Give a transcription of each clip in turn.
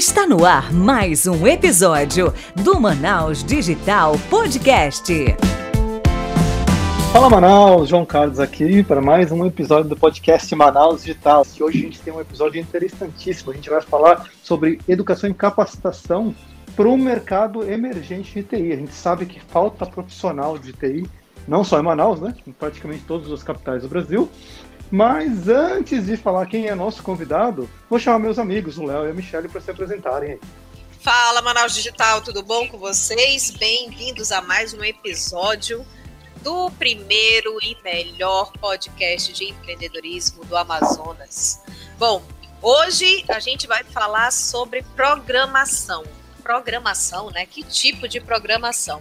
Está no ar mais um episódio do Manaus Digital Podcast. Fala Manaus, João Carlos aqui para mais um episódio do podcast Manaus Digital. E hoje a gente tem um episódio interessantíssimo. A gente vai falar sobre educação e capacitação para o mercado emergente de TI. A gente sabe que falta profissional de TI, não só em Manaus, né? Em praticamente todas as capitais do Brasil. Mas antes de falar quem é nosso convidado, vou chamar meus amigos, o Léo e a Michelle, para se apresentarem. Fala, Manaus Digital, tudo bom com vocês? Bem-vindos a mais um episódio do primeiro e melhor podcast de empreendedorismo do Amazonas. Bom, hoje a gente vai falar sobre programação. Programação, né? Que tipo de programação?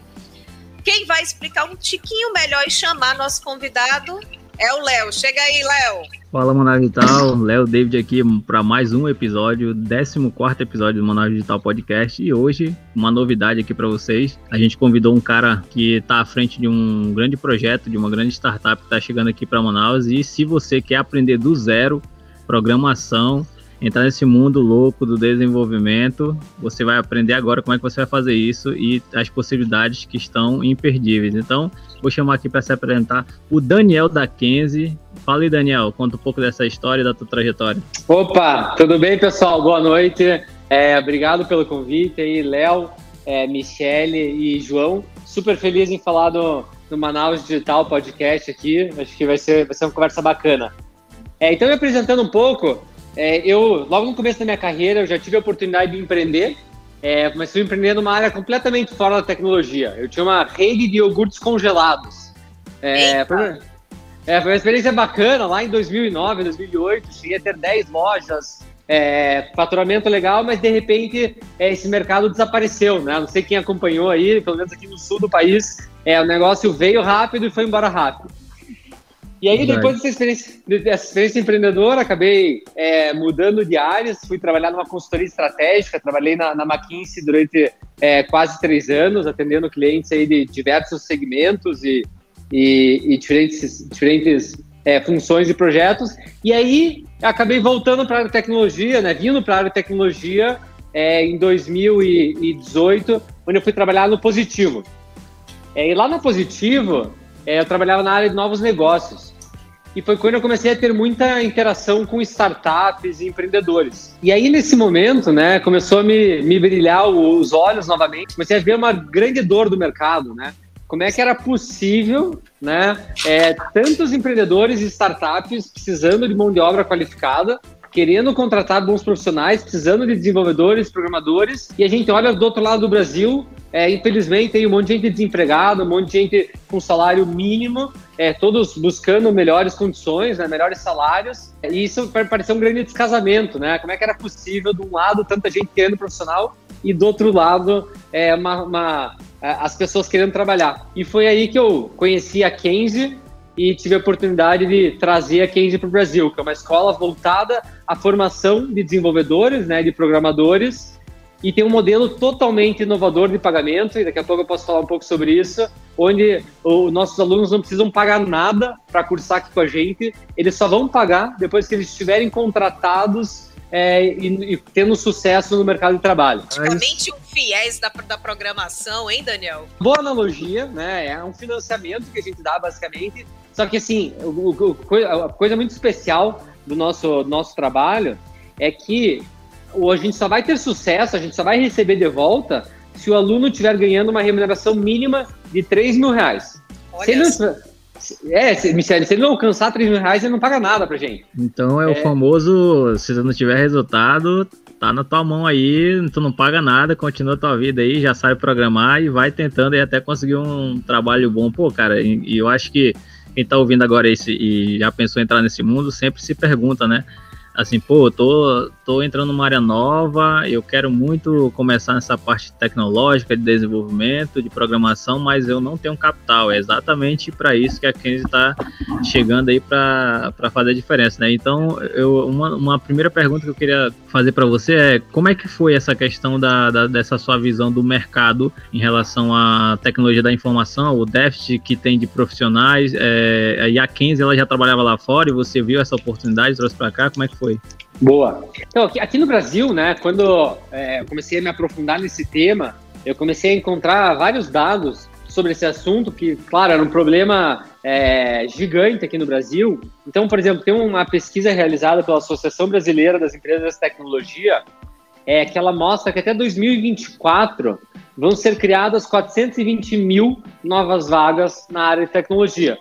Quem vai explicar um tiquinho melhor e chamar nosso convidado é o Léo. Chega aí, Léo. Fala, Manaus Digital. Léo David aqui para mais um episódio, 14 episódio do Manaus Digital Podcast. E hoje, uma novidade aqui para vocês. A gente convidou um cara que está à frente de um grande projeto, de uma grande startup que está chegando aqui para Manaus. E se você quer aprender do zero programação, entrar nesse mundo louco do desenvolvimento. Você vai aprender agora como é que você vai fazer isso e as possibilidades que estão imperdíveis. Então, vou chamar aqui para se apresentar o Daniel da Kenzie. Fala aí, Daniel, conta um pouco dessa história e da tua trajetória. Opa, tudo bem, pessoal? Boa noite. É, obrigado pelo convite aí, Léo, é, Michele e João. Super feliz em falar do, do Manaus Digital Podcast aqui. Acho que vai ser, vai ser uma conversa bacana. É, então, me apresentando um pouco, é, eu, logo no começo da minha carreira, eu já tive a oportunidade de empreender. É, comecei a empreender numa área completamente fora da tecnologia. Eu tinha uma rede de iogurtes congelados. É, foi, é, foi uma experiência bacana. Lá em 2009, 2008, cheguei a ter 10 lojas, é, faturamento legal, mas de repente é, esse mercado desapareceu, né? Não sei quem acompanhou aí, pelo menos aqui no sul do país, é, o negócio veio rápido e foi embora rápido. E aí, depois dessa experiência, dessa experiência empreendedora, acabei é, mudando de áreas, fui trabalhar numa consultoria estratégica, trabalhei na, na McKinsey durante é, quase três anos, atendendo clientes aí de diversos segmentos e, e, e diferentes, diferentes é, funções e projetos. E aí, acabei voltando para a área de tecnologia, né, vindo para a área de tecnologia é, em 2018, onde eu fui trabalhar no Positivo. É, e lá no Positivo, é, eu trabalhava na área de novos negócios. E foi quando eu comecei a ter muita interação com startups e empreendedores. E aí, nesse momento, né, começou a me, me brilhar os olhos novamente. Comecei a ver uma grande dor do mercado, né? Como é que era possível, né, é, tantos empreendedores e startups precisando de mão de obra qualificada, querendo contratar bons profissionais, precisando de desenvolvedores, programadores, e a gente olha do outro lado do Brasil, é, infelizmente tem um monte de gente desempregada, um monte de gente com salário mínimo, é, todos buscando melhores condições, né, melhores salários, e isso parecer um grande descasamento, né? Como é que era possível, de um lado, tanta gente querendo profissional, e do outro lado, é, uma, uma, as pessoas querendo trabalhar. E foi aí que eu conheci a Kenzie, e tive a oportunidade de trazer a Kenzie para o Brasil, que é uma escola voltada à formação de desenvolvedores, né, de programadores, e tem um modelo totalmente inovador de pagamento, e daqui a pouco eu posso falar um pouco sobre isso, onde os nossos alunos não precisam pagar nada para cursar aqui com a gente, eles só vão pagar depois que eles estiverem contratados é, e, e, tendo sucesso no mercado de trabalho. Praticamente um fiéis da, da programação, hein, Daniel? Boa analogia, né? É um financiamento que a gente dá basicamente só que assim, o, o, a coisa muito especial do nosso, nosso trabalho é que a gente só vai ter sucesso, a gente só vai receber de volta se o aluno estiver ganhando uma remuneração mínima de 3 mil reais. Olha se ele não, é, se, Michele, se ele não alcançar 3 mil reais, ele não paga nada pra gente. Então é, é, o famoso, se você não tiver resultado, tá na tua mão aí, tu não paga nada, continua a tua vida aí, já sabe programar e vai tentando aí até conseguir um trabalho bom. Pô, cara, e, e eu acho que quem está ouvindo agora esse e já pensou em entrar nesse mundo sempre se pergunta, né? Assim, pô, tô, tô entrando numa área nova, eu quero muito começar nessa parte tecnológica de desenvolvimento, de programação, mas eu não tenho capital. É exatamente para isso que a Kenzie está chegando aí para fazer a diferença, né? Então, eu, uma, uma primeira pergunta que eu queria fazer para você é como é que foi essa questão da, da, dessa sua visão do mercado em relação à tecnologia da informação, o déficit que tem de profissionais, é, e a Kenzie ela já trabalhava lá fora e você viu essa oportunidade, trouxe para cá, como é que foi? Boa. Então, aqui, aqui no Brasil, né, quando é, comecei a me aprofundar nesse tema, eu comecei a encontrar vários dados sobre esse assunto, que, claro, era um problema é, gigante aqui no Brasil. Então, por exemplo, tem uma pesquisa realizada pela Associação Brasileira das Empresas de Tecnologia, é, que ela mostra que até 2024 vão ser criadas 420 mil novas vagas na área de tecnologia.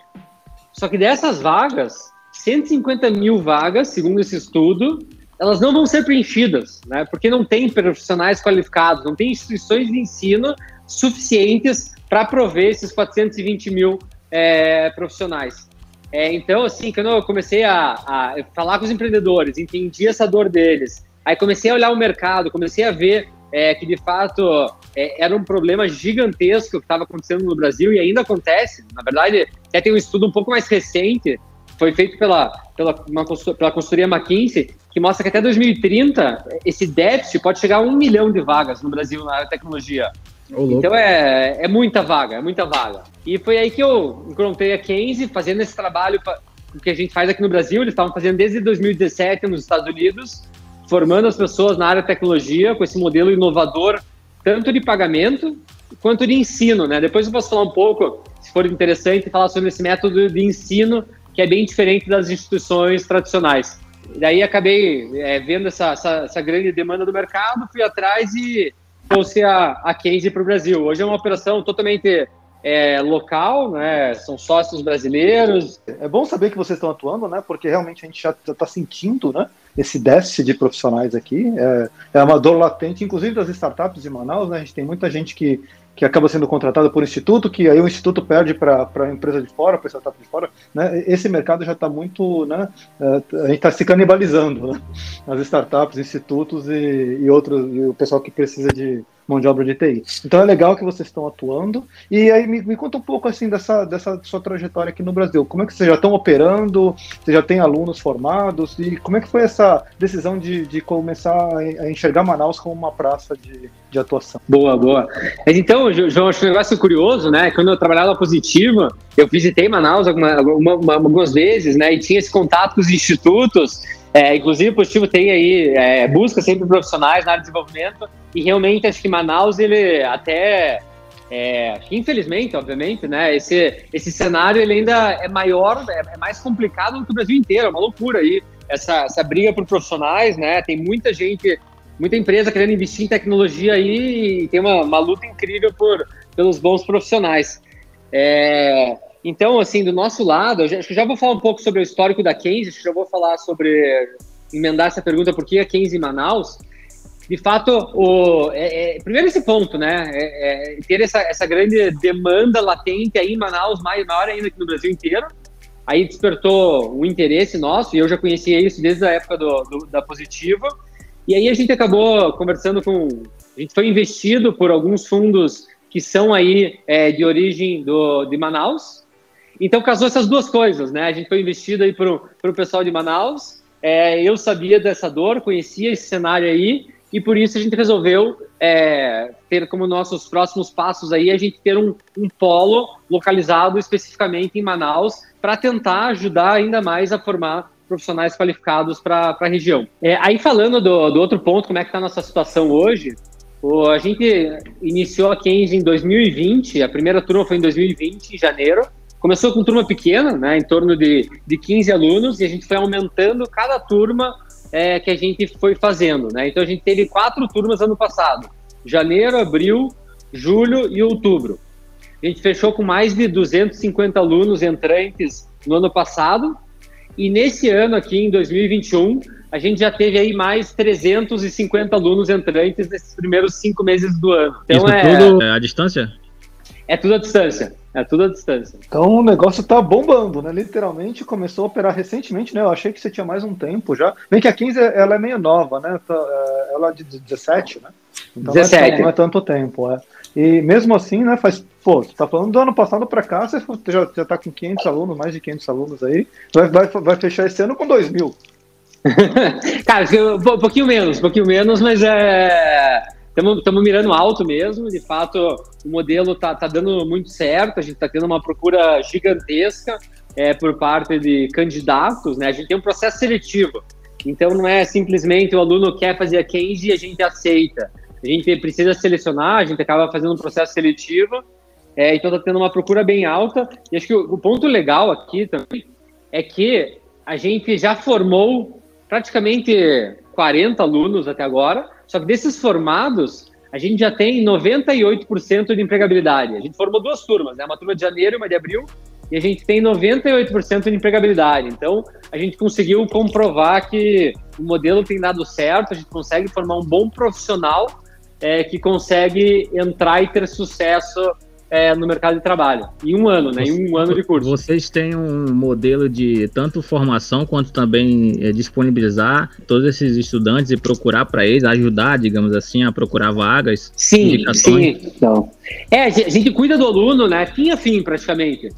Só que dessas vagas, 150 mil vagas, segundo esse estudo, elas não vão ser preenchidas, né? Porque não tem profissionais qualificados, não tem instituições de ensino suficientes para prover esses 420 mil é, profissionais. É, então, assim, quando eu comecei a, a, falar com os empreendedores, entendi essa dor deles, aí comecei a olhar o mercado, comecei a ver é, que de fato é, era um problema gigantesco que estava acontecendo no Brasil e ainda acontece. Na verdade, até tem um estudo um pouco mais recente, foi feito pela, pela, uma, pela consultoria McKinsey, que mostra que até 2030 esse déficit pode chegar a um milhão de vagas no Brasil na área de tecnologia. Oh, então é, é muita vaga, é muita vaga. E foi aí que eu encontrei a Kenzie fazendo esse trabalho pra, que a gente faz aqui no Brasil. Eles estavam fazendo desde 2017 nos Estados Unidos, formando as pessoas na área de tecnologia com esse modelo inovador, tanto de pagamento quanto de ensino. Né? Depois eu posso falar um pouco, se for interessante, falar sobre esse método de ensino que é bem diferente das instituições tradicionais. Daí acabei é, vendo essa, essa, essa grande demanda do mercado, fui atrás e trouxe a, a case para o Brasil. Hoje é uma operação totalmente é, local, né? São sócios brasileiros. É bom saber que vocês estão atuando, né? Porque realmente a gente já está sentindo, né? Esse déficit de profissionais aqui é, é uma dor latente, inclusive das startups de Manaus, né? A gente tem muita gente que que acaba sendo contratada por instituto, que aí o instituto perde para a empresa de fora, para a startup de fora, né? Esse mercado já está muito, né? É, a gente está se canibalizando, né? As startups, institutos e, e outros, e o pessoal que precisa de mão de obra de TI. Então é legal que vocês estão atuando. E aí me, me, conta um pouco assim dessa, dessa sua trajetória aqui no Brasil. Como é que vocês já estão operando? Você já tem alunos formados? E como é que foi essa decisão de, de começar a enxergar Manaus como uma praça de, de atuação? Boa, boa. Então, João, acho um negócio curioso, né? Quando eu trabalhava na Positiva, eu visitei Manaus alguma, uma, algumas vezes, né? E tinha esse contato com os institutos é, inclusive, o Positivo tem aí, é, busca sempre profissionais na área de desenvolvimento, e realmente acho que Manaus, ele até, é, infelizmente, obviamente, né, esse, esse cenário ele ainda é maior, é, é, mais complicado do que o Brasil inteiro, é uma loucura aí, essa, essa briga por profissionais, né, tem muita gente, muita empresa querendo investir em tecnologia aí, e tem uma, uma luta incrível por, pelos bons profissionais. É, então, assim, do nosso lado, acho que já vou falar um pouco sobre o histórico da Kenzie, já vou falar sobre, emendar essa pergunta, por que a Kenzie em Manaus. De fato, o, é, é, primeiro esse ponto, né, é, é, ter essa, essa grande demanda latente aí em Manaus, mais, maior ainda que no Brasil inteiro, aí despertou o interesse nosso, e eu já conhecia isso desde a época do, do, da Positiva, e aí a gente acabou conversando com, a gente foi investido por alguns fundos que são aí é, de origem do, de Manaus, então casou essas duas coisas, né? A gente foi investido aí para o pessoal de Manaus. É, eu sabia dessa dor, conhecia esse cenário aí, e por isso a gente resolveu é, ter como nossos próximos passos aí a gente ter um, um polo localizado especificamente em Manaus para tentar ajudar ainda mais a formar profissionais qualificados para a região. É, aí falando do, do, outro ponto, como é que está a nossa situação hoje, o, a gente iniciou a Kenzie em 2020, a primeira turma foi em 2020, em janeiro, Começou com turma pequena, né, em torno de, de 15 alunos, e a gente foi aumentando cada turma é, que a gente foi fazendo. Né? Então a gente teve quatro turmas ano passado: janeiro, abril, julho e outubro. A gente fechou com mais de 250 alunos entrantes no ano passado, e nesse ano aqui, em 2021, a gente já teve aí mais 350 alunos entrantes nesses primeiros cinco meses do ano. Então, Isso é, tudo à distância? É tudo à distância. É tudo à distância. Então o negócio tá bombando, né? Literalmente começou a operar recentemente, né? Eu achei que você tinha mais um tempo já. Bem que a 15 ela é meio nova, né? Tá, é, ela é de 17, né? Então 17. Não é, não é tanto tempo, é. E mesmo assim, né, faz, pô, você tá falando do ano passado para cá, você já, já tá com 500 alunos, mais de 500 alunos aí, vai, vai, vai fechar esse ano com 2 mil. Cara, um pouquinho menos, um pouquinho menos, mas é estamos mirando alto mesmo. De fato, o modelo está tá dando muito certo. A gente está tendo uma procura gigantesca é, por parte de candidatos. Né? A gente tem um processo seletivo. Então não é simplesmente o aluno quer fazer a Kenji e a gente aceita. A gente precisa selecionar, a gente acaba fazendo um processo seletivo, é, então está tendo uma procura bem alta. E acho que o, o ponto legal aqui também é que a gente já formou praticamente 40 alunos até agora, só que desses formados, a gente já tem 98% de empregabilidade. A gente formou duas turmas, né? uma turma de janeiro e uma de abril, e a gente tem 98% de empregabilidade. Então, a gente conseguiu comprovar que o modelo tem dado certo, a gente consegue formar um bom profissional é, que consegue entrar e ter sucesso é, no mercado de trabalho. Em um ano, né? Em um ano de curso. Vocês têm um modelo de tanto formação quanto também é, disponibilizar todos esses estudantes e procurar para eles, ajudar, digamos assim, a procurar vagas? Sim, sim. Então, é, a gente cuida do aluno, né? Fim a fim, praticamente.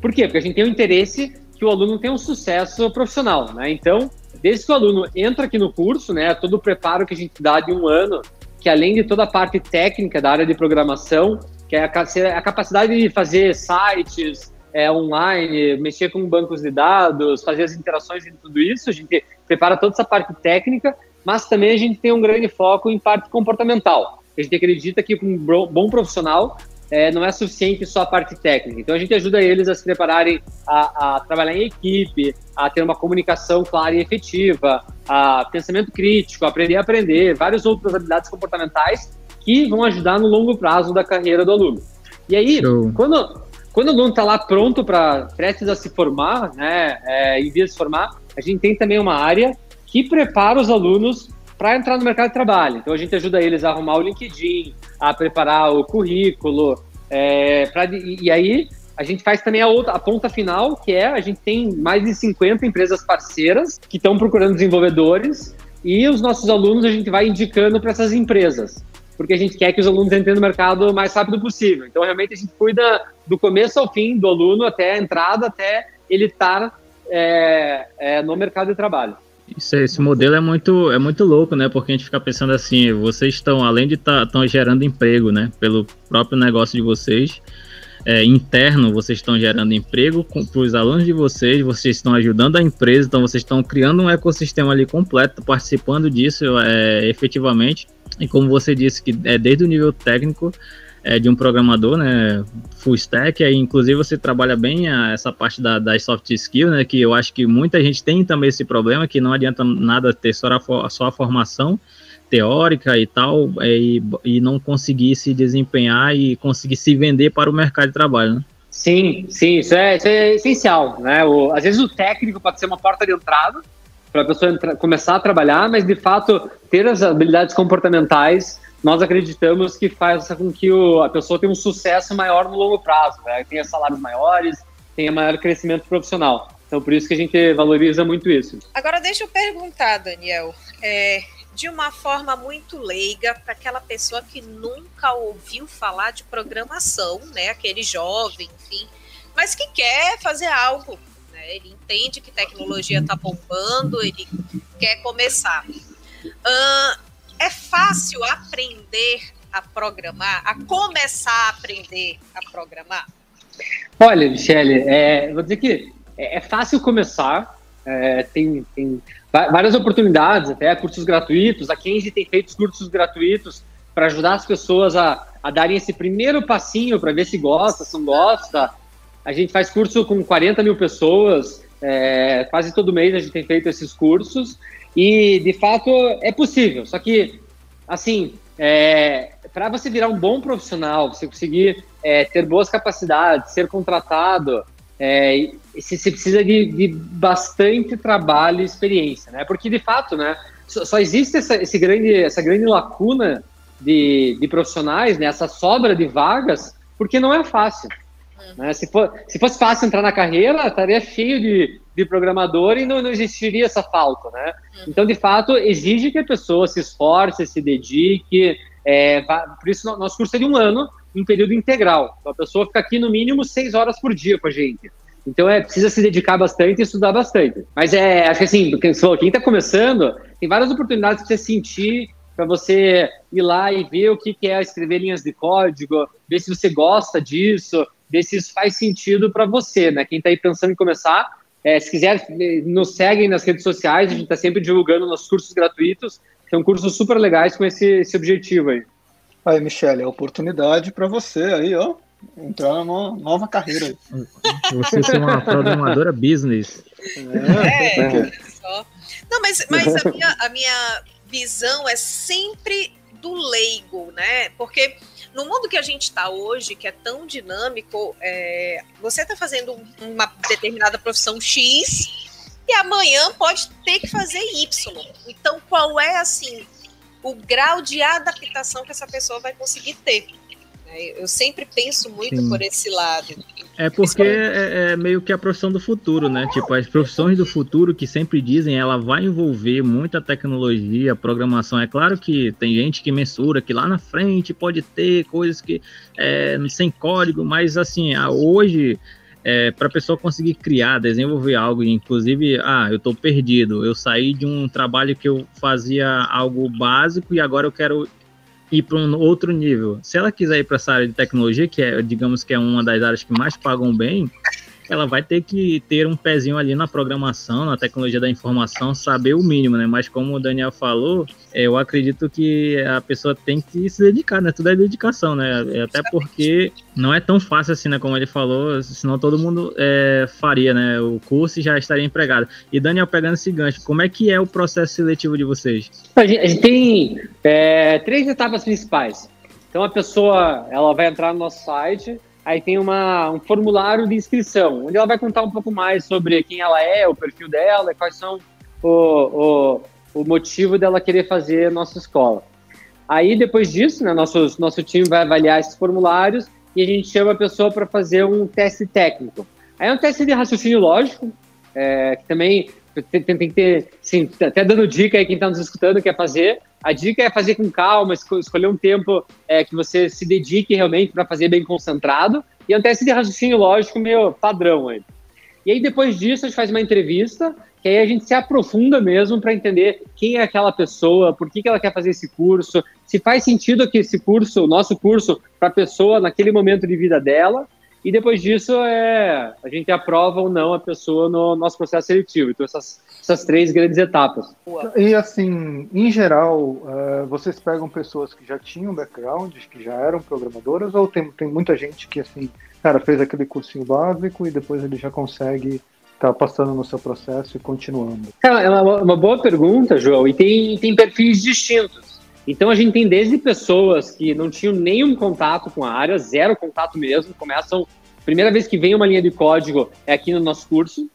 Por quê? Porque a gente tem o interesse que o aluno tenha um sucesso profissional, né? Então, desde que o aluno entra aqui no curso, né? Todo o preparo que a gente dá de um ano, que além de toda a parte técnica da área de programação, que é a, capacidade de fazer sites é, online, mexer com bancos de dados, fazer as interações e tudo isso, a gente prepara toda essa parte técnica, mas também a gente tem um grande foco em parte comportamental. A gente acredita que um bom profissional é, não é suficiente só a parte técnica. Então a gente ajuda eles a se prepararem a, a, trabalhar em equipe, a ter uma comunicação clara e efetiva, a pensamento crítico, aprender a aprender, várias outras habilidades comportamentais que vão ajudar no longo prazo da carreira do aluno. E aí, quando, quando o aluno está lá pronto para prestes a se formar, né, é, em via de se formar, a gente tem também uma área que prepara os alunos para entrar no mercado de trabalho. Então a gente ajuda eles a arrumar o LinkedIn, a preparar o currículo, é, pra, e, e, aí a gente faz também a outra, a ponta final, que é a gente tem mais de 50 empresas parceiras que estão procurando desenvolvedores e os nossos alunos a gente vai indicando para essas empresas, porque a gente quer que os alunos entrem no mercado o mais rápido possível. Então realmente a gente cuida do começo ao fim do aluno até a entrada, até ele estar é, é, no mercado de trabalho. Isso, esse modelo é muito, é muito louco, né? Porque a gente fica pensando assim, vocês estão, além de estar tá, gerando emprego, né? Pelo próprio negócio de vocês, é, interno, vocês estão gerando emprego para os alunos de vocês, vocês estão ajudando a empresa, então vocês estão criando um ecossistema ali completo, participando disso é, efetivamente. E como você disse, que é desde o nível técnico é, de um programador, né, full stack, aí inclusive você trabalha bem a, essa parte da, das soft skills, né, que eu acho que muita gente tem também esse problema, que não adianta nada ter só a, só a formação teórica e tal, é, e, e não conseguir se desempenhar e conseguir se vender para o mercado de trabalho, né? Sim, sim, isso é, isso é essencial, né? O, às vezes o técnico pode ser uma porta de entrada para a pessoa entrar, começar a trabalhar, mas de fato ter as habilidades comportamentais nós acreditamos que faz com que o, a pessoa tenha um sucesso maior no longo prazo, né? tenha salários maiores, tenha maior crescimento profissional. Então, por isso que a gente valoriza muito isso. Agora, deixa eu perguntar, Daniel, é, de uma forma muito leiga, para aquela pessoa que nunca ouviu falar de programação, né? Aquele jovem, enfim, mas que quer fazer algo. Né? Ele entende que tecnologia está bombando, ele quer começar. Uh, é fácil aprender a programar, a começar a aprender a programar? Olha, Michele, é, vou dizer que é, é fácil começar, é, tem, tem várias oportunidades, até cursos gratuitos. A Kenzie tem feito cursos gratuitos para ajudar as pessoas a, a darem esse primeiro passinho para ver se gosta, se não gosta. A gente faz curso com 40 mil pessoas, é, quase todo mês a gente tem feito esses cursos. E, de fato, é possível. Só que, assim, é, para você virar um bom profissional, você conseguir é, ter boas capacidades, ser contratado, é, você precisa de, de, bastante trabalho e experiência, né? Porque, de fato, né, só, só existe essa, esse grande, essa grande lacuna de, de profissionais, né, essa sobra de vagas, porque não é fácil. Né? Se, for, se fosse fácil entrar na carreira, estaria cheio de, de programador e não, não existiria essa falta, né? Então, de fato, exige que a pessoa se esforce, se dedique. É, por isso, nosso curso é de um ano, em período integral. Então, a pessoa fica aqui no mínimo seis horas por dia com a gente. Então, é precisa se dedicar bastante e estudar bastante. Mas é, acho que assim, quem está começando, tem várias oportunidades para você sentir, para você ir lá e ver o que, que é escrever linhas de código, ver se você gosta disso, ver se isso faz sentido para você, né? Quem está aí pensando em começar, É, se quiser, nos seguem nas redes sociais, a gente está sempre divulgando nossos cursos gratuitos. São cursos super legais com esse, esse objetivo aí. Aí, Michele, é oportunidade para você aí, ó, entrar numa nova carreira. Você ser uma programadora business. É, é. só. Não, mas, mas a, minha, a minha visão é sempre do leigo, né? Porque no mundo que a gente está hoje, que é tão dinâmico, é, você está fazendo uma determinada profissão X e amanhã pode ter que fazer Y. Então, qual é assim o grau de adaptação que essa pessoa vai conseguir ter? É, eu sempre penso muito Sim. por esse lado. É porque é, é, meio que a profissão do futuro, né? Tipo, as profissões do futuro que sempre dizem, ela vai envolver muita tecnologia, programação. É claro que tem gente que mensura que lá na frente pode ter coisas que é, sem código, mas assim, hoje é, para a pessoa conseguir criar, desenvolver algo, inclusive, ah, eu estou perdido, eu saí de um trabalho que eu fazia algo básico e agora eu quero ir para um outro nível. Se ela quiser ir para essa área de tecnologia, que é, digamos que é uma das áreas que mais pagam bem, ela vai ter que ter um pezinho ali na programação, na tecnologia da informação, saber o mínimo, né? Mas como o Daniel falou, eu acredito que a pessoa tem que se dedicar, né? Tudo é dedicação, né? Até porque não é tão fácil assim, né? Como ele falou, senão todo mundo é, faria, né? O curso e já estaria empregado. E Daniel, pegando esse gancho, como é que é o processo seletivo de vocês? A gente, a gente tem é, três etapas principais. Então a pessoa, ela vai entrar no nosso site, Aí tem uma, um formulário de inscrição, onde ela vai contar um pouco mais sobre quem ela é, o perfil dela, quais são o, o, o motivo dela querer fazer a nossa escola. Aí, depois disso, né, nosso, nosso time vai avaliar esses formulários e a gente chama a pessoa para fazer um teste técnico. Aí é um teste de raciocínio lógico, é, que também tem, tem, que ter, sim, até dando dica aí quem está nos escutando quer fazer, a dica é fazer com calma, escolher um tempo é, que você se dedique realmente para fazer bem concentrado e até esse raciocínio lógico meio padrão aí. E aí depois disso a gente faz uma entrevista, que aí a gente se aprofunda mesmo para entender quem é aquela pessoa, por que, que ela quer fazer esse curso, se faz sentido que esse curso, o nosso curso, para a pessoa naquele momento de vida dela, e depois disso é a gente aprova ou não a pessoa no nosso processo seletivo. Então essas essas três grandes etapas. E assim, em geral, uh, vocês pegam pessoas que já tinham background, que já eram programadoras, ou tem, tem muita gente que assim, cara, fez aquele cursinho básico e depois ele já consegue estar tá passando no seu processo e continuando? Cara, é uma, uma boa pergunta, João, e tem, tem perfis distintos. Então a gente tem desde pessoas que não tinham nenhum contato com a área, zero contato mesmo, começam, primeira vez que vem uma linha de código é aqui no nosso curso,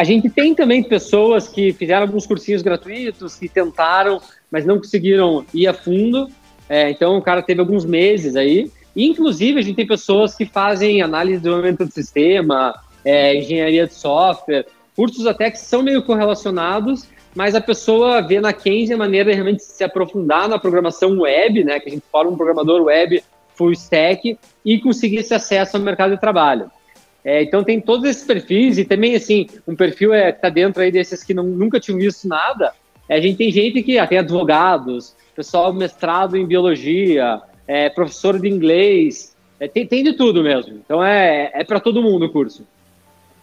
a gente tem também pessoas que fizeram alguns cursinhos gratuitos, que tentaram, mas não conseguiram ir a fundo. É, então, o cara teve alguns meses aí. E, inclusive, a gente tem pessoas que fazem análise de desenvolvimento de sistema, é, engenharia de software, cursos até que são meio correlacionados, mas a pessoa vê na Kenzie a maneira de realmente se aprofundar na programação web, né, que a gente fala um programador web full stack, e conseguir esse acesso ao mercado de trabalho. É, então tem todos esses perfis e também assim um perfil é tá dentro aí desses que não, nunca tinham visto nada. É, a gente tem gente que ah, tem advogados, pessoal mestrado em biologia, é, professor de inglês, é, tem, tem de tudo mesmo. Então é, é para todo mundo o curso.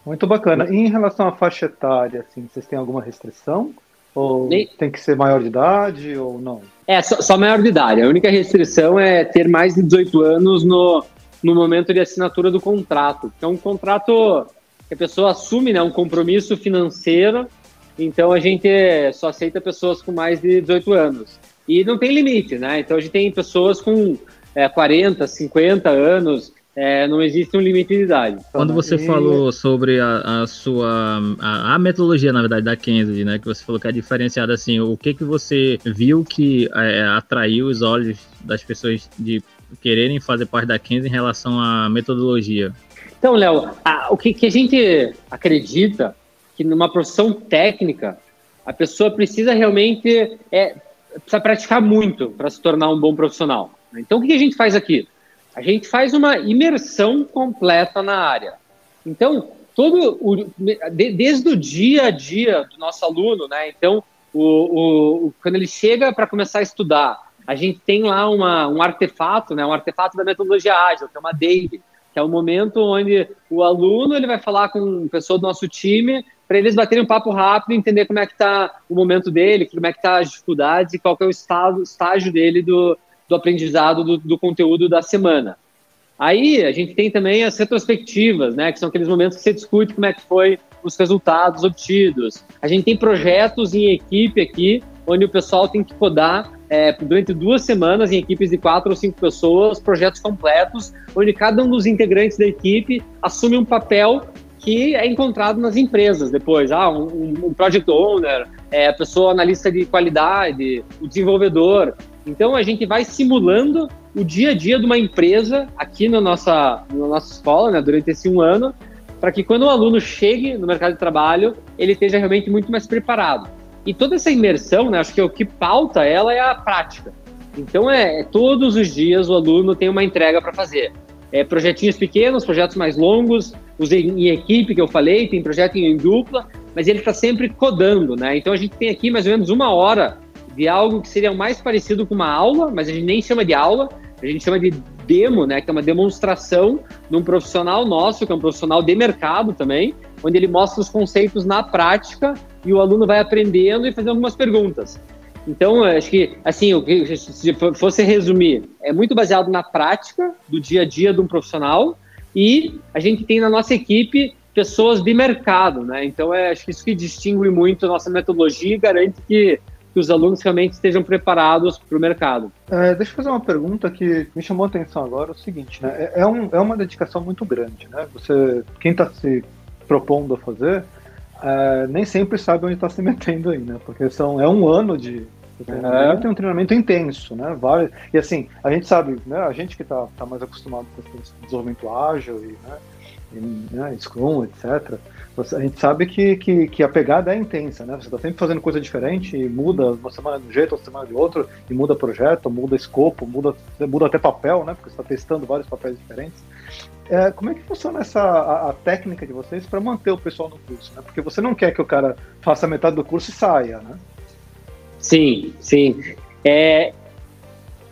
Muito bacana. E em relação à faixa etária, assim, vocês têm alguma restrição? Ou Nem... tem que ser maior de idade ou não? É, só, só maior de idade. A única restrição é ter mais de 18 anos no, no momento de assinatura do contrato. É um contrato que a pessoa assume, né, um compromisso financeiro, então a gente só aceita pessoas com mais de 18 anos. E não tem limite, né? Então a gente tem pessoas com é, 40, 50 anos, é, não existe um limite de idade. Quando você e... falou sobre a, a sua a, a, metodologia, na verdade, da Kennedy, né, que você falou que é diferenciada assim, o que que você viu que é, atraiu os olhos das pessoas de quererem fazer parte da Kenzie em relação à metodologia? Então, Léo, o que, que a gente acredita que numa profissão técnica a pessoa precisa realmente é, precisa praticar muito para se tornar um bom profissional. Então, o que a gente faz aqui? A gente faz uma imersão completa na área. Então, todo o, desde o dia a dia do nosso aluno, né? Então, o, o quando ele chega para começar a estudar, a gente tem lá uma, um artefato, né, um artefato da metodologia ágil, que é uma Daily, que é o momento onde o aluno ele vai falar com uma pessoa do nosso time para eles baterem um papo rápido, entender como é que está o momento dele, como é que tá as dificuldades e qual é o estado, estágio dele do, do aprendizado do, do conteúdo da semana. Aí a gente tem também as retrospectivas, né, que são aqueles momentos que você discute como é que foi os resultados obtidos. A gente tem projetos em equipe aqui, onde o pessoal tem que codar é, durante duas semanas em equipes de quatro ou cinco pessoas, projetos completos, onde cada um dos integrantes da equipe assume um papel que é encontrado nas empresas depois. Ah, um, um project owner, é, a pessoa analista de qualidade, o desenvolvedor. Então a gente vai simulando o dia a dia de uma empresa aqui na nossa, na nossa escola, né, durante esse um ano, para que quando o aluno chegue no mercado de trabalho, ele esteja realmente muito mais preparado. E toda essa imersão, né, acho que o que pauta ela é a prática. Então, é, é todos os dias o aluno tem uma entrega para fazer. É, projetinhos pequenos, projetos mais longos, os em, em, equipe que eu falei, tem projeto em, em dupla, mas ele está sempre codando, né? Então a gente tem aqui mais ou menos uma hora de algo que seria mais parecido com uma aula, mas a gente nem chama de aula, a gente chama de demo, né, que é uma demonstração de um profissional nosso, que é um profissional de mercado também, onde ele mostra os conceitos na prática e o aluno vai aprendendo e fazendo algumas perguntas. Então, acho que, assim, se fosse resumir, é muito baseado na prática do dia a dia de um profissional e a gente tem na nossa equipe pessoas de mercado, né? Então, é, acho que isso que distingue muito a nossa metodologia e garante que que os alunos realmente estejam preparados para o mercado. É, deixa eu fazer uma pergunta que me chamou a atenção agora, é o seguinte, né? É, é, um, é uma dedicação muito grande, né? Você, quem está se propondo a fazer, é, nem sempre sabe onde está se metendo aí, né? Porque são, é um ano de é. tem um treinamento intenso, né? Vale, e assim, a gente sabe, né? A gente que está tá mais acostumado com desenvolvimento ágil e, né? E, né? Scrum, etc a gente sabe que, que, que, a pegada é intensa, né? Você está sempre fazendo coisa diferente muda uma semana de um jeito, outra semana de outro, e muda projeto, muda escopo, muda, muda até papel, né? Porque você está testando vários papéis diferentes. É, como é que funciona essa a, a técnica de vocês para manter o pessoal no curso? Né? Porque você não quer que o cara faça metade do curso e saia, né? Sim, sim. É,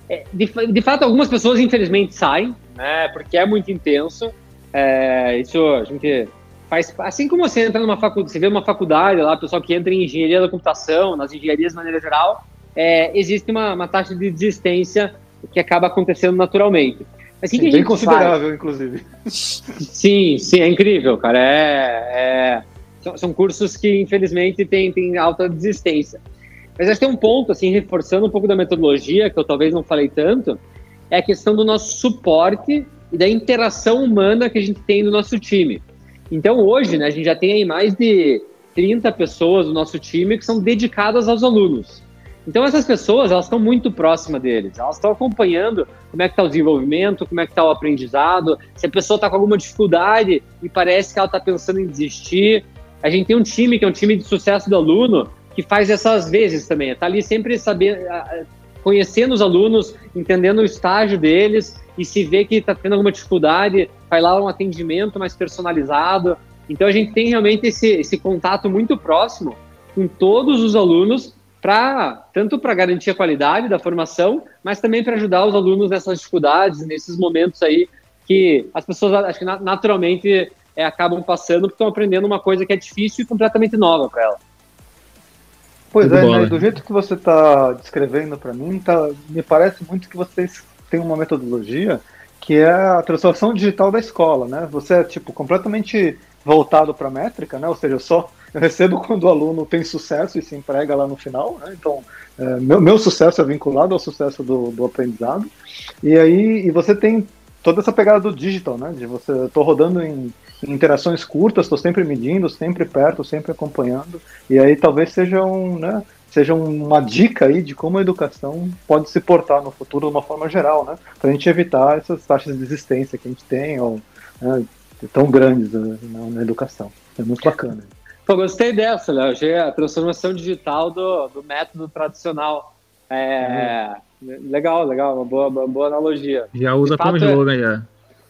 é, de, de fato, algumas pessoas infelizmente saem, né? Porque é muito intenso. É, isso a gente faz assim como você entra numa faculdade, você vê uma faculdade lá, pessoal que entra em engenharia da computação, nas engenharias de maneira geral, é, existe uma, uma, taxa de desistência que acaba acontecendo naturalmente. Mas sim, que bem considerável, faz? inclusive. Sim, sim, é incrível, cara. É, é são, são, cursos que infelizmente têm, têm alta desistência. Mas acho que tem um ponto, assim, reforçando um pouco da metodologia, que eu talvez não falei tanto, é a questão do nosso suporte e da interação humana que a gente tem no nosso time. Então hoje, né, a gente já tem aí mais de 30 pessoas do nosso time que são dedicadas aos alunos. Então essas pessoas, elas estão muito próximas deles, elas estão acompanhando como é que está o desenvolvimento, como é que está o aprendizado, se a pessoa está com alguma dificuldade e parece que ela está pensando em desistir. A gente tem um time que é um time de sucesso do aluno que faz essas vezes também, está ali sempre sabendo, conhecendo os alunos, entendendo o estágio deles e se vê que está tendo alguma dificuldade, vai lá um atendimento mais personalizado. Então a gente tem realmente esse, esse contato muito próximo com todos os alunos para tanto para garantir a qualidade da formação, mas também para ajudar os alunos nessas dificuldades, nesses momentos aí que as pessoas acho que naturalmente é, acabam passando porque estão aprendendo uma coisa que é difícil e completamente nova para ela. Pois é, né? do jeito que você está descrevendo para mim, tá, me parece muito que vocês têm uma metodologia que é a transformação digital da escola, né? Você é tipo completamente voltado para métrica, né? Ou seja, eu só eu recebo quando o aluno tem sucesso e se emprega lá no final, né? Então, é, meu, meu sucesso é vinculado ao sucesso do, do aprendizado. E aí, e você tem toda essa pegada do digital, né? De você, eu tô rodando em interações curtas, estou sempre medindo, sempre perto, sempre acompanhando. E aí talvez seja um, né? seja uma dica aí de como a educação pode se portar no futuro de uma forma geral, né? Para a gente evitar essas taxas de desistência que a gente tem, ou né, tão grandes né, na, educação. É muito bacana. Pô, gostei dessa, Léo. Achei a transformação digital do, do método tradicional. É, uhum. Legal, legal, uma boa, uma boa analogia. Já usa como é slogan, é... já.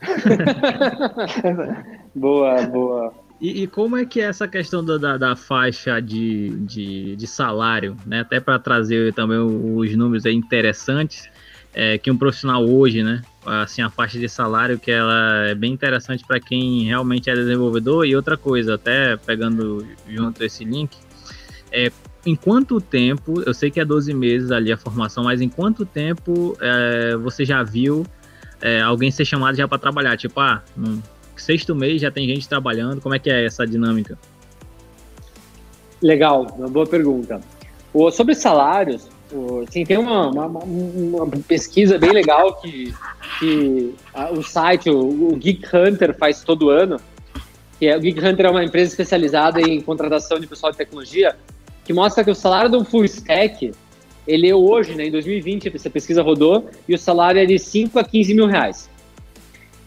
boa, boa. E, e, como é que é essa questão da, da, da faixa de, de, de, salário, né? Até para trazer também os números interessantes, é, que um profissional hoje, né? assim a faixa de salário que ela é bem interessante para quem realmente é desenvolvedor e outra coisa, até pegando junto esse link, é em quanto tempo, eu sei que é 12 meses ali a formação, mas em quanto tempo é, você já viu é, alguém ser chamado já para trabalhar? Tipo, ah, sexto mês já tem gente trabalhando, como é que é essa dinâmica? Legal, uma boa pergunta. O, sobre salários, o, assim, tem uma, uma, uma, pesquisa bem legal que, que a, o site, o, o Geek Hunter faz todo ano, que é, o Geek Hunter é uma empresa especializada em contratação de pessoal de tecnologia, que mostra que o salário de um full stack, ele é hoje, né, em 2020, essa pesquisa rodou, e o salário é de 5 a 15 mil reais.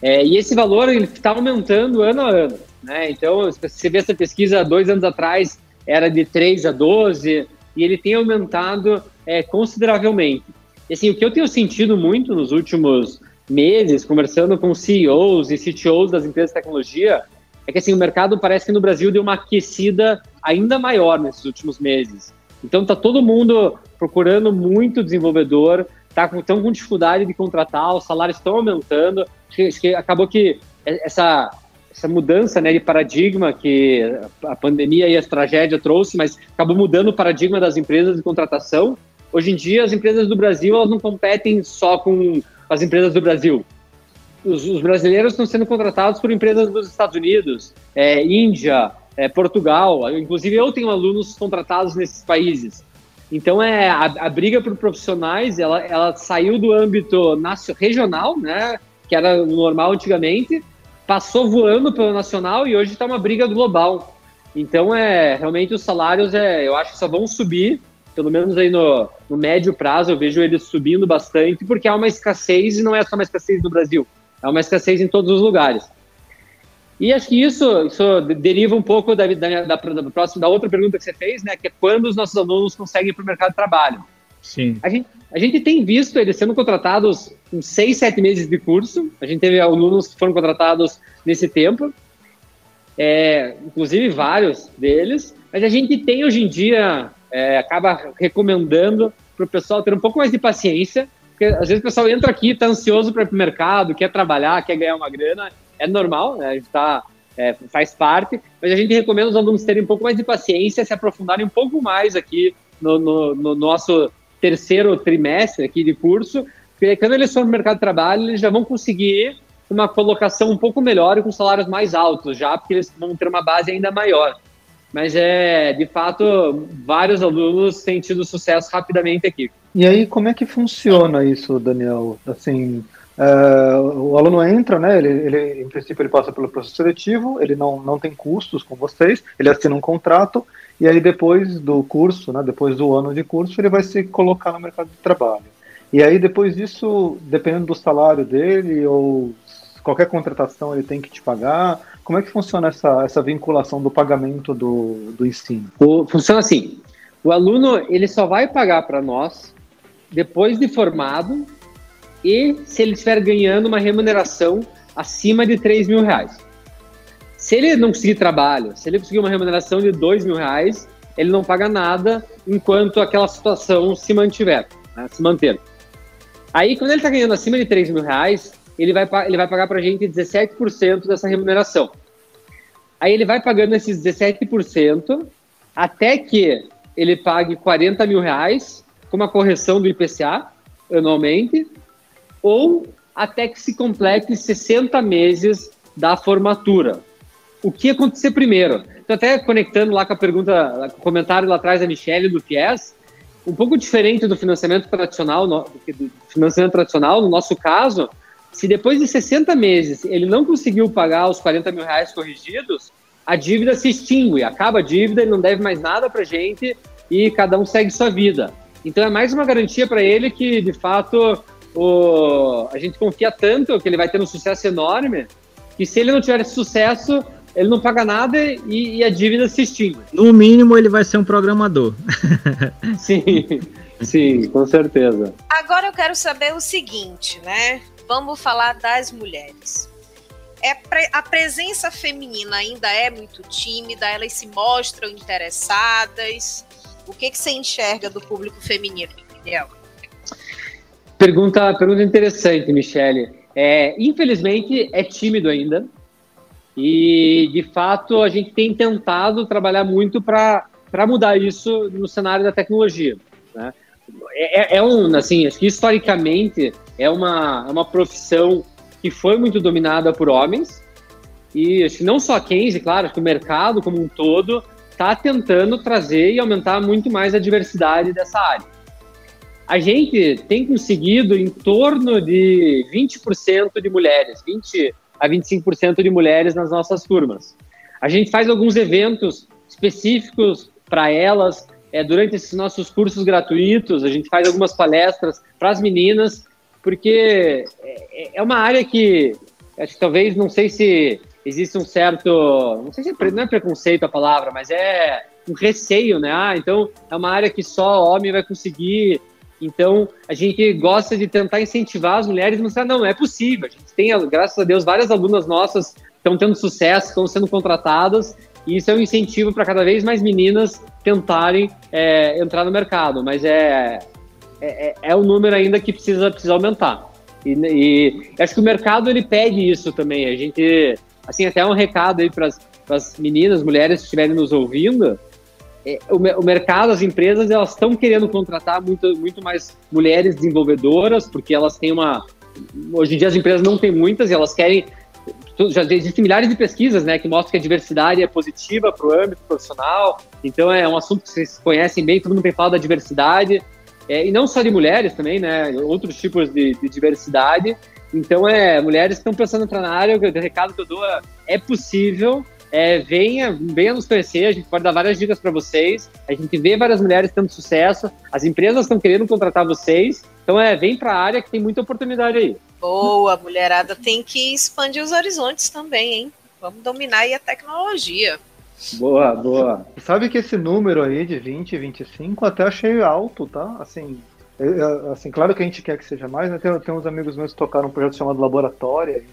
É, e esse valor está aumentando ano a ano. Né? Então, você vê essa pesquisa dois anos atrás, era de 3 a 12, e ele tem aumentado é, consideravelmente. E, assim, o que eu tenho sentido muito nos últimos meses, conversando com CEOs e CTOs das empresas de tecnologia, é que assim, o mercado parece que no Brasil deu uma aquecida ainda maior nesses últimos meses. Então tá todo mundo procurando muito desenvolvedor, tá com, tão com dificuldade de contratar, os salários estão aumentando. Acho que acabou que essa, essa mudança né, de paradigma que a pandemia e a tragédia trouxe, mas acabou mudando o paradigma das empresas de contratação. Hoje em dia, as empresas do Brasil elas não competem só com as empresas do Brasil os, os, brasileiros estão sendo contratados por empresas dos Estados Unidos, é, Índia, é, Portugal. Inclusive, eu tenho alunos contratados nesses países. Então, é a, a briga por profissionais, ela, ela saiu do âmbito regional, né, que era normal antigamente, passou voando pelo nacional e hoje está uma briga global. Então, é realmente os salários, é, eu acho que só vão subir, pelo menos aí no, no médio prazo, eu vejo eles subindo bastante, porque há uma escassez e não é só uma escassez no Brasil é uma escassez em todos os lugares. E acho que isso, isso deriva um pouco da, da, da, da, próxima, da outra pergunta que você fez, né? Que é quando os nossos alunos conseguem ir para o mercado de trabalho. Sim. A gente, a gente tem visto eles sendo contratados em seis, sete meses de curso. A gente teve alunos que foram contratados nesse tempo, é, inclusive vários deles. Mas a gente tem hoje em dia, é, acaba recomendando para o pessoal ter um pouco mais de paciência porque às vezes o pessoal entra aqui, está ansioso para ir para o mercado, quer trabalhar, quer ganhar uma grana. É normal, né? A gente tá, é, faz parte, mas a gente recomenda os alunos terem um pouco mais de paciência, se aprofundarem um pouco mais aqui no, no, no nosso terceiro trimestre aqui de curso, porque quando eles forem no mercado de trabalho, eles já vão conseguir uma colocação um pouco melhor e com salários mais altos já, porque eles vão ter uma base ainda maior. Mas é, de fato, vários alunos têm tido sucesso rapidamente aqui. E aí, como é que funciona isso, Daniel? Assim, uh, o aluno entra, né? Ele, ele, em princípio, ele passa pelo processo seletivo, ele não, não tem custos com vocês, ele assina um contrato, e aí depois do curso, né, depois do ano de curso, ele vai se colocar no mercado de trabalho. E aí, depois disso, dependendo do salário dele, ou qualquer contratação ele tem que te pagar, como é que funciona essa, essa vinculação do pagamento do, do ensino? O, funciona assim, o aluno ele só vai pagar para nós depois de formado e se ele estiver ganhando uma remuneração acima de 3 mil reais. Se ele não conseguir trabalho, se ele conseguir uma remuneração de 2 mil reais, ele não paga nada enquanto aquela situação se mantiver, né, se manter. Aí, quando ele está ganhando acima de 3 mil reais, ele vai, ele vai pagar para a gente 17% dessa remuneração. Aí ele vai pagando esses 17% até que ele pague 40 mil reais com uma correção do IPCA anualmente, ou até que se complete 60 meses da formatura. O que acontecer primeiro? Estou até conectando lá com a pergunta, com o comentário lá atrás da Michelle do FIES, um pouco diferente do financiamento tradicional, do financiamento tradicional, no nosso caso, se depois de 60 meses ele não conseguiu pagar os 40 mil reais corrigidos, a dívida se extingue, acaba a dívida, ele não deve mais nada para gente e cada um segue sua vida. Então é mais uma garantia para ele que, de fato, o, a gente confia tanto que ele vai ter um sucesso enorme, que se ele não tiver esse sucesso, ele não paga nada e, e a dívida se extingue. No mínimo, ele vai ser um programador. sim, sim, com certeza. Agora eu quero saber o seguinte, né? Vamos falar das mulheres. É, a presença feminina ainda é muito tímida, elas se mostram interessadas, o que, que você enxerga do público feminino, Miguel? Pergunta, pergunta interessante, Michele. É, infelizmente, é tímido ainda. E, de fato, a gente tem tentado trabalhar muito para mudar isso no cenário da tecnologia. Né? É, é, é, um, assim, acho que historicamente é uma, é uma profissão que foi muito dominada por homens. E acho que não só a Kenzie, claro, acho que o mercado como um todo está tentando trazer e aumentar muito mais a diversidade dessa área. A gente tem conseguido em torno de 20% de mulheres, 20 a 25% de mulheres nas nossas turmas. A gente faz alguns eventos específicos para elas, é, durante esses nossos cursos gratuitos, a gente faz algumas palestras para as meninas, porque é, é uma área que acho que talvez não sei se existe um certo, não sei se é, não é preconceito a palavra, mas é um receio, né? Ah, então é uma área que só homem vai conseguir. Então a gente gosta de tentar incentivar as mulheres, mostrar não, é possível. A gente tem, graças a Deus, várias alunas nossas estão tendo sucesso, estão sendo contratadas e isso é um incentivo para cada vez mais meninas tentarem é, entrar no mercado. Mas é, é, é, é um número ainda que precisa, precisa aumentar. E, e acho que o mercado ele pede isso também. A gente, assim, até um recado aí para as meninas, mulheres que estiverem nos ouvindo. É, o, o, mercado, as empresas, elas estão querendo contratar muito, muito mais mulheres desenvolvedoras, porque elas têm uma. Hoje em dia as empresas não têm muitas e elas querem já existem milhares de pesquisas, né, que mostram que a diversidade é positiva para o âmbito profissional. Então é um assunto que vocês conhecem bem, todo mundo tem falado da diversidade. É, e não só de mulheres também, né? Outros tipos de, de diversidade. Então, é, mulheres que estão pensando em entrar na área, o recado que eu dou é, é possível, é, venha, venha nos conhecer, a gente pode dar várias dicas para vocês. A gente vê várias mulheres tendo sucesso, as empresas estão querendo contratar vocês. Então, é, vem para a área que tem muita oportunidade aí. Boa, mulherada tem que expandir os horizontes também, hein? Vamos dominar aí a tecnologia. Boa, boa. Sabe que esse número aí de 20, 25 até achei alto, tá? Assim, assim claro que a gente quer que seja mais, né? Tem, tem uns amigos meus que tocaram um projeto chamado Laboratório,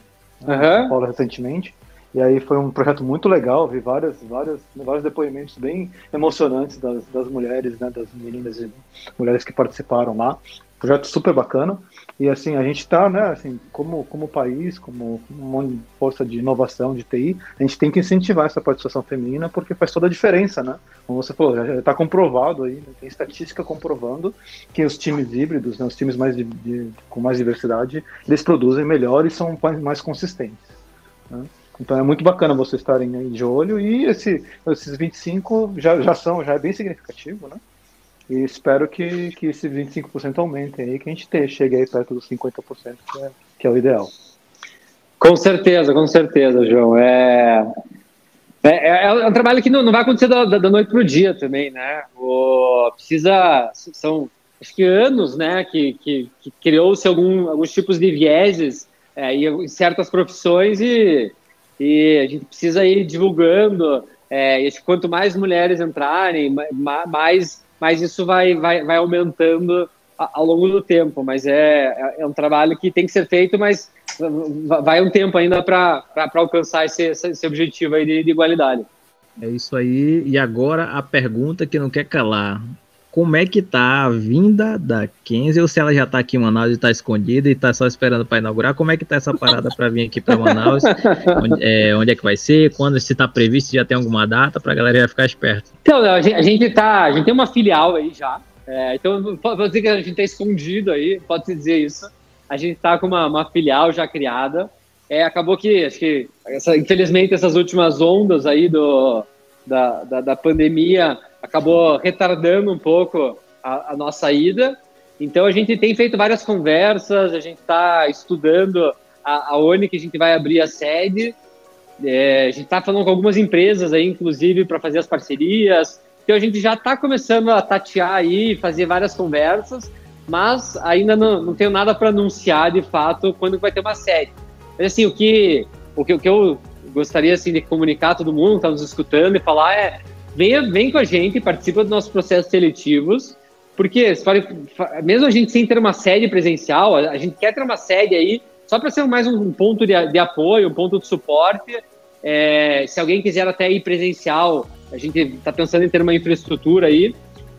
né? uhum. Paulo recentemente. E aí foi um projeto muito legal, vi várias, várias, vários depoimentos bem emocionantes das, das mulheres, né, das meninas e mulheres que participaram lá. Projeto super bacana. E assim, a gente está, né, assim, como, como país, como uma força de inovação de TI, a gente tem que incentivar essa participação feminina porque faz toda a diferença, né? Como você falou, já está comprovado aí, né, tem estatística comprovando que os times híbridos, né, os times mais de, de, com mais diversidade, eles produzem melhor e são mais consistentes. Né? Então é muito bacana vocês estarem aí de olho e esse, esses 25 já, já são, já é bem significativo, né? E espero que, que esses 25% aumentem aí, que a gente te, chegue aí perto dos 50%, que é, que é o ideal. Com certeza, com certeza, João. É, é, é, é um trabalho que não, não vai acontecer da, da noite para o dia também, né? O, precisa, são acho que anos, né, que, que, que criou-se algum, alguns tipos de vieses é, em certas profissões e, e a gente precisa ir divulgando. É, e quanto mais mulheres entrarem, mais mas isso vai, vai, vai aumentando ao longo do tempo. Mas é, é, é um trabalho que tem que ser feito, mas vai um tempo ainda para alcançar esse, esse objetivo aí de, de igualdade. É isso aí. E agora a pergunta que não quer calar como é que tá a vinda da Kenzie, ou se ela já tá aqui em Manaus e tá escondida e tá só esperando para inaugurar, como é que tá essa parada para vir aqui para Manaus? onde, é, onde, é, que vai ser? Quando se tá previsto, já tem alguma data para a galera já ficar esperto? Então, a gente, a gente tá, a gente tem uma filial aí já, é, então pode dizer que a gente tá escondido aí, pode se dizer isso. A gente tá com uma, uma filial já criada, é, acabou que, acho que, essa, infelizmente, essas últimas ondas aí do, da, da, da pandemia acabou retardando um pouco a, a nossa ida. Então a gente tem feito várias conversas, a gente está estudando a, a que a gente vai abrir a sede. É, a gente está falando com algumas empresas aí, inclusive, para fazer as parcerias. Então a gente já está começando a tatear aí, fazer várias conversas, mas ainda não, não tenho nada para anunciar de fato quando vai ter uma sede. Mas assim, o que, o que, o que eu gostaria assim, de comunicar a todo mundo que está nos escutando e falar é venha, vem com a gente, participa dos nossos processos seletivos, porque mesmo a gente sem ter uma sede presencial, a gente quer ter uma sede aí só para ser mais um ponto de, de, apoio, um ponto de suporte. É, se alguém quiser até ir presencial, a gente está pensando em ter uma infraestrutura aí,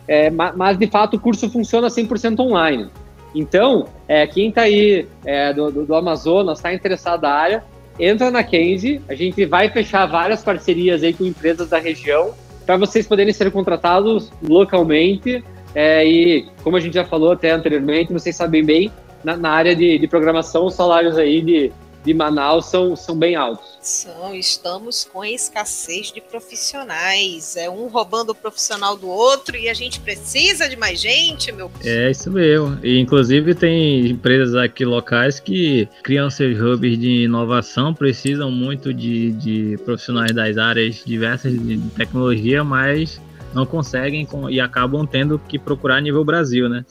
é, mas de fato o curso funciona 100% online. Então, é, quem está aí é, do, do, do Amazonas, está interessado na área, entra na Kenzie, a gente vai fechar várias parcerias aí com empresas da região para vocês poderem ser contratados localmente é, e, como a gente já falou até anteriormente, vocês sabem bem, na, na área de, de programação, os salários aí de de Manaus são, são bem altos. São, estamos com escassez de profissionais. É um roubando o profissional do outro e a gente precisa de mais gente, meu. É isso mesmo. E inclusive tem empresas aqui locais que criam seus hubs de inovação, precisam muito de, de profissionais das áreas diversas de tecnologia, mas não conseguem e acabam tendo que procurar a nível Brasil, né?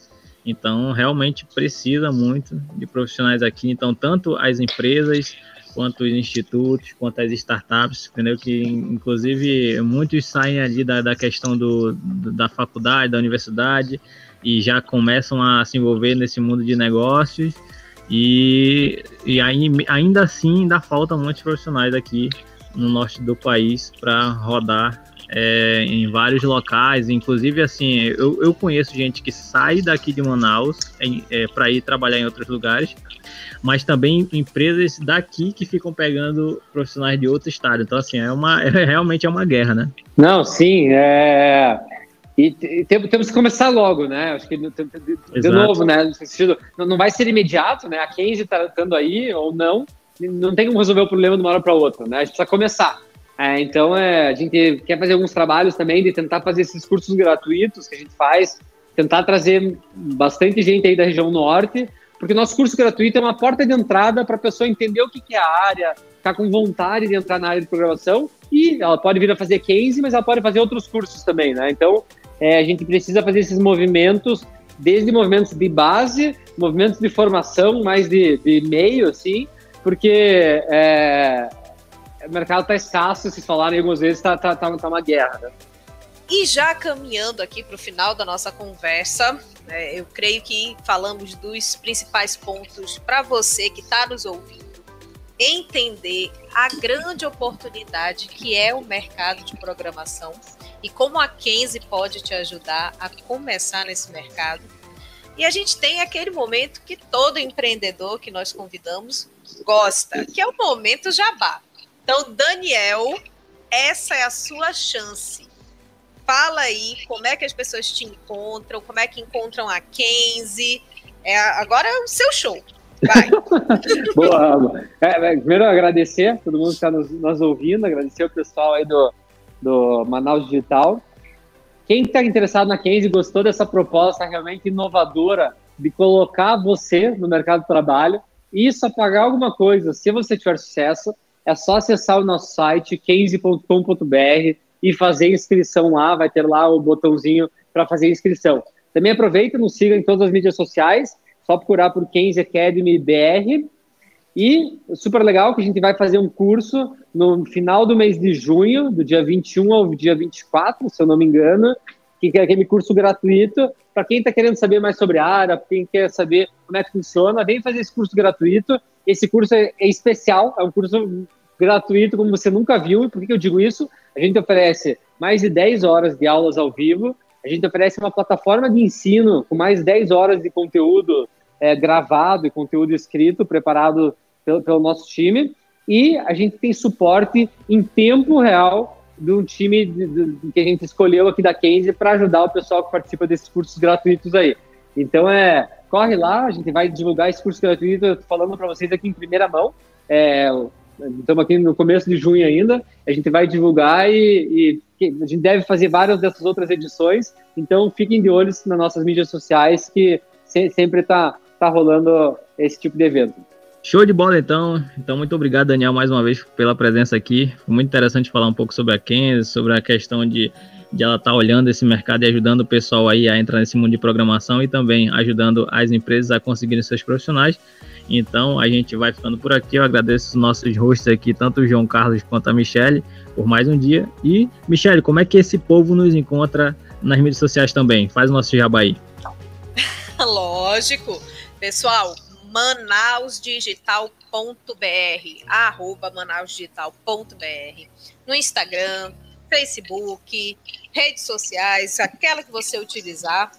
Então, realmente precisa muito de profissionais aqui. Então, tanto as empresas, quanto os institutos, quanto as startups, entendeu? Que, inclusive, muitos saem ali da, da questão do, da faculdade, da universidade, e já começam a se envolver nesse mundo de negócios. E, e aí, ainda assim, ainda falta muitos profissionais aqui no norte do país para rodar é, em vários locais, inclusive assim, eu, eu conheço gente que sai daqui de Manaus é, para ir trabalhar em outros lugares, mas também empresas daqui que ficam pegando profissionais de outro estado. Então assim, é uma é, realmente é uma guerra, né? Não, sim, é e, e temos que começar logo, né? Acho que de, novo, né? Não vai ser imediato, né? A Kenzie está estando aí ou não, não tem como resolver o problema de uma hora para outra, né? A gente precisa começar. É, então, é, a gente quer fazer alguns trabalhos também de tentar fazer esses cursos gratuitos que a gente faz, tentar trazer bastante gente aí da região norte, porque nosso curso gratuito é uma porta de entrada para a pessoa entender o que, que é a área, ficar com vontade de entrar na área de programação e ela pode vir a fazer 15, mas ela pode fazer outros cursos também, né? Então, é, a gente precisa fazer esses movimentos, desde movimentos de base, movimentos de formação, mais de, de meio, assim, porque é, o mercado está escasso, vocês falarem algumas vezes, está tá, tá, tá uma guerra. Né? E já caminhando aqui para o final da nossa conversa, né, eu creio que falamos dos principais pontos para você que está nos ouvindo entender a grande oportunidade que é o mercado de programação e como a Kenzie pode te ajudar a começar nesse mercado. E a gente tem aquele momento que todo empreendedor que nós convidamos gosta, que é o momento jabá. Então, Daniel, essa é a sua chance. Fala aí como é que as pessoas te encontram, como é que encontram a Kenzie. É, agora é o seu show. Vai. Boa. É, é, primeiro, agradecer a todo mundo que está nos, nos, ouvindo, agradecer o pessoal aí do, do Manaus Digital. Quem está interessado na Kenzie gostou dessa proposta realmente inovadora de colocar você no mercado de trabalho, isso a pagar alguma coisa, se você tiver sucesso, é só acessar o nosso site, case.com.br, e fazer inscrição lá, vai ter lá o botãozinho para fazer inscrição. Também aproveita e nos siga em todas as mídias sociais, só procurar por Case Academy BR. E super legal que a gente vai fazer um curso no final do mês de junho, do dia 21 ao dia 24, se eu não me engano, que é aquele curso gratuito. Para quem está querendo saber mais sobre a área, para quem quer saber como é que funciona, vem fazer esse curso gratuito. Esse curso é, é especial, é um curso gratuito como você nunca viu. E por que eu digo isso? A gente oferece mais de 10 horas de aulas ao vivo, a gente oferece uma plataforma de ensino com mais 10 horas de conteúdo é, gravado e conteúdo escrito, preparado pelo, pelo nosso time, e a gente tem suporte em tempo real de um time de, de, que a gente escolheu aqui da Kenzie para ajudar o pessoal que participa desses cursos gratuitos aí. Então é, corre lá, a gente vai divulgar esse curso gratuito, falando para vocês aqui em primeira mão. É, estamos aqui no começo de junho ainda, a gente vai divulgar e, e, a gente deve fazer várias dessas outras edições, então fiquem de olho nas nossas mídias sociais que se, sempre está tá rolando esse tipo de evento. Show de bola, então. Então, muito obrigado, Daniel, mais uma vez pela presença aqui. Foi muito interessante falar um pouco sobre a Kenzie, sobre a questão de, de ela estar tá olhando esse mercado e ajudando o pessoal aí a entrar nesse mundo de programação e também ajudando as empresas a conseguirem seus profissionais. Então a gente vai ficando por aqui. Eu agradeço os nossos hosts aqui, tanto o João Carlos quanto a Michelle, por mais um dia. E, Michelle, como é que esse povo nos encontra nas mídias sociais também? Faz o nosso jabá aí. Lógico. Pessoal, manausdigital.br, arroba manausdigital.br, no Instagram, Facebook, redes sociais, aquela que você utilizar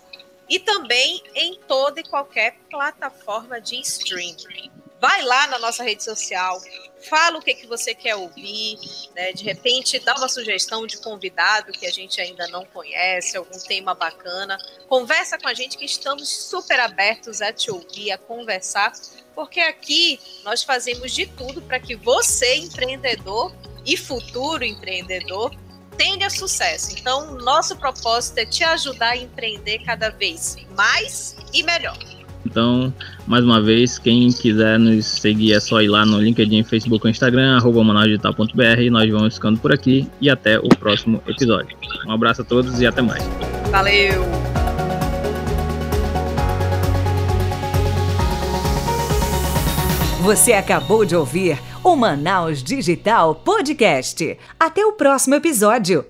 e também em toda e qualquer plataforma de streaming. Vai lá na nossa rede social, fala o que, que você quer ouvir, né? de repente dá uma sugestão de convidado que a gente ainda não conhece, algum tema bacana. Conversa com a gente que estamos super abertos a te ouvir, a conversar, porque aqui nós fazemos de tudo para que você, empreendedor e futuro empreendedor, tenha sucesso. Então, nosso propósito é te ajudar a empreender cada vez mais e melhor. Então, mais uma vez, quem quiser nos seguir é só ir lá no LinkedIn, Facebook ou Instagram, arroba e nós vamos ficando por aqui e até o próximo episódio. Um abraço a todos e até mais. Valeu! Você acabou de ouvir o Manaus Digital Podcast. Até o próximo episódio.